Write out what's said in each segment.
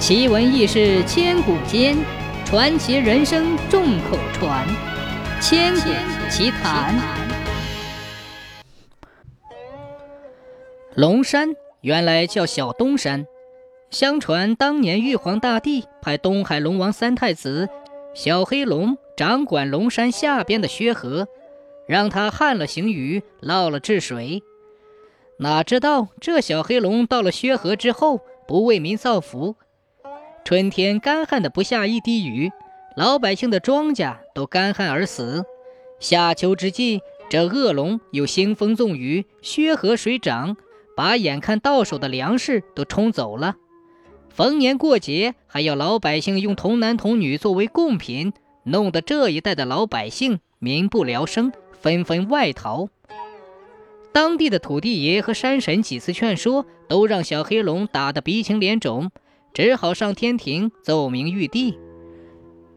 奇闻异事千古间，传奇人生众口传。千古奇谈。龙山原来叫小东山，相传当年玉皇大帝派东海龙王三太子小黑龙掌管龙山下边的薛河，让他旱了行雨，涝了治水。哪知道这小黑龙到了薛河之后，不为民造福。春天干旱的不下一滴雨，老百姓的庄稼都干旱而死。夏秋之际，这恶龙又兴风纵雨，削河水涨，把眼看到手的粮食都冲走了。逢年过节，还要老百姓用童男童女作为贡品，弄得这一带的老百姓民不聊生，纷纷外逃。当地的土地爷和山神几次劝说，都让小黑龙打得鼻青脸肿。只好上天庭奏明玉帝。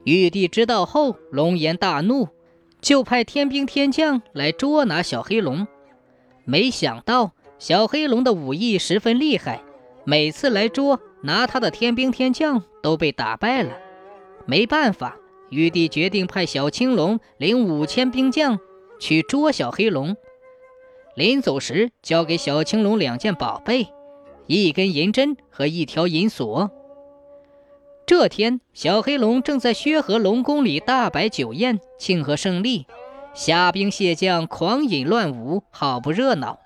玉帝知道后，龙颜大怒，就派天兵天将来捉拿小黑龙。没想到小黑龙的武艺十分厉害，每次来捉拿他的天兵天将都被打败了。没办法，玉帝决定派小青龙领五千兵将去捉小黑龙。临走时，交给小青龙两件宝贝。一根银针和一条银锁。这天，小黑龙正在薛河龙宫里大摆酒宴，庆贺胜利，虾兵蟹将狂饮乱舞，好不热闹。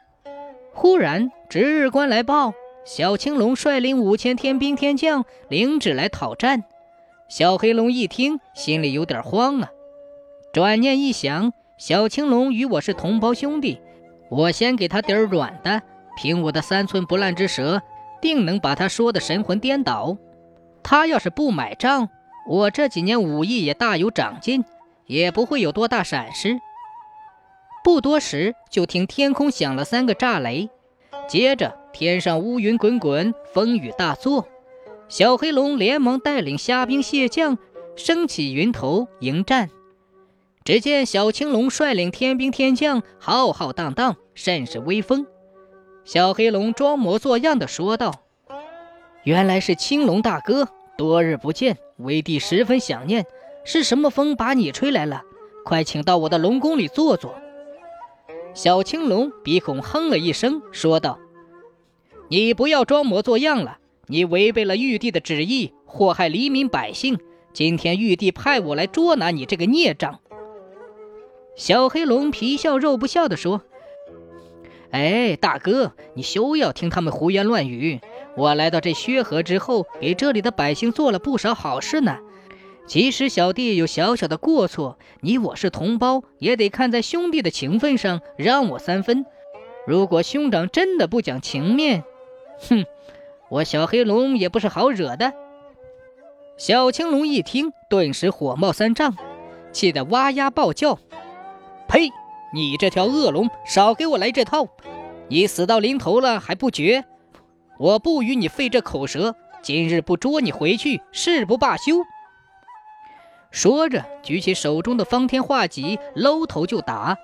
忽然，值日官来报，小青龙率领五千天兵天将领旨来讨战。小黑龙一听，心里有点慌啊。转念一想，小青龙与我是同胞兄弟，我先给他点软的。凭我的三寸不烂之舌，定能把他说的神魂颠倒。他要是不买账，我这几年武艺也大有长进，也不会有多大闪失。不多时，就听天空响了三个炸雷，接着天上乌云滚滚，风雨大作。小黑龙连忙带领虾兵蟹将升起云头迎战。只见小青龙率领天兵天将浩浩荡荡，甚是威风。小黑龙装模作样的说道：“原来是青龙大哥，多日不见，为弟十分想念。是什么风把你吹来了？快请到我的龙宫里坐坐。”小青龙鼻孔哼了一声，说道：“你不要装模作样了，你违背了玉帝的旨意，祸害黎民百姓。今天玉帝派我来捉拿你这个孽障。”小黑龙皮笑肉不笑地说。哎，大哥，你休要听他们胡言乱语。我来到这薛河之后，给这里的百姓做了不少好事呢。即使小弟有小小的过错，你我是同胞，也得看在兄弟的情分上让我三分。如果兄长真的不讲情面，哼，我小黑龙也不是好惹的。小青龙一听，顿时火冒三丈，气得哇呀暴叫：“呸！”你这条恶龙，少给我来这套！你死到临头了还不绝？我不与你费这口舌，今日不捉你回去，誓不罢休！说着，举起手中的方天画戟，搂头就打。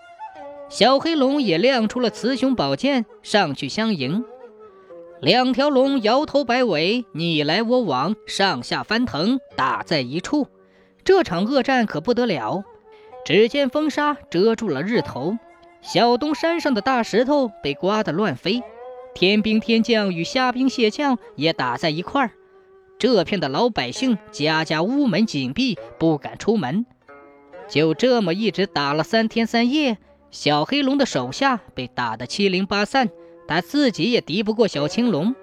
小黑龙也亮出了雌雄宝剑，上去相迎。两条龙摇头摆尾，你来我往，上下翻腾，打在一处。这场恶战可不得了。只见风沙遮住了日头，小东山上的大石头被刮得乱飞，天兵天将与虾兵蟹将也打在一块儿。这片的老百姓家家屋门紧闭，不敢出门。就这么一直打了三天三夜，小黑龙的手下被打得七零八散，他自己也敌不过小青龙。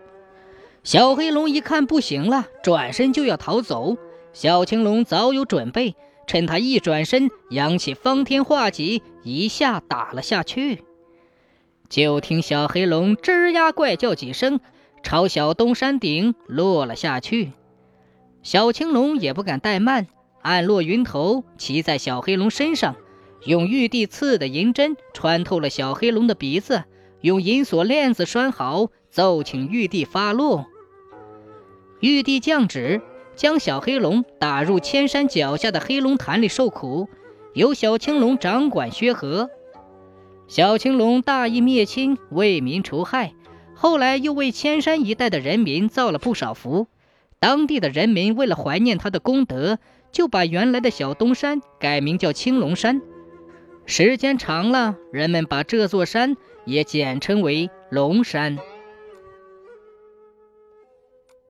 小黑龙一看不行了，转身就要逃走。小青龙早有准备。趁他一转身，扬起方天画戟，一下打了下去。就听小黑龙吱呀怪叫几声，朝小东山顶落了下去。小青龙也不敢怠慢，暗落云头，骑在小黑龙身上，用玉帝赐的银针穿透了小黑龙的鼻子，用银锁链子拴好，奏请玉帝发落。玉帝降旨。将小黑龙打入千山脚下的黑龙潭里受苦，由小青龙掌管薛河。小青龙大义灭亲，为民除害，后来又为千山一带的人民造了不少福。当地的人民为了怀念他的功德，就把原来的小东山改名叫青龙山。时间长了，人们把这座山也简称为龙山。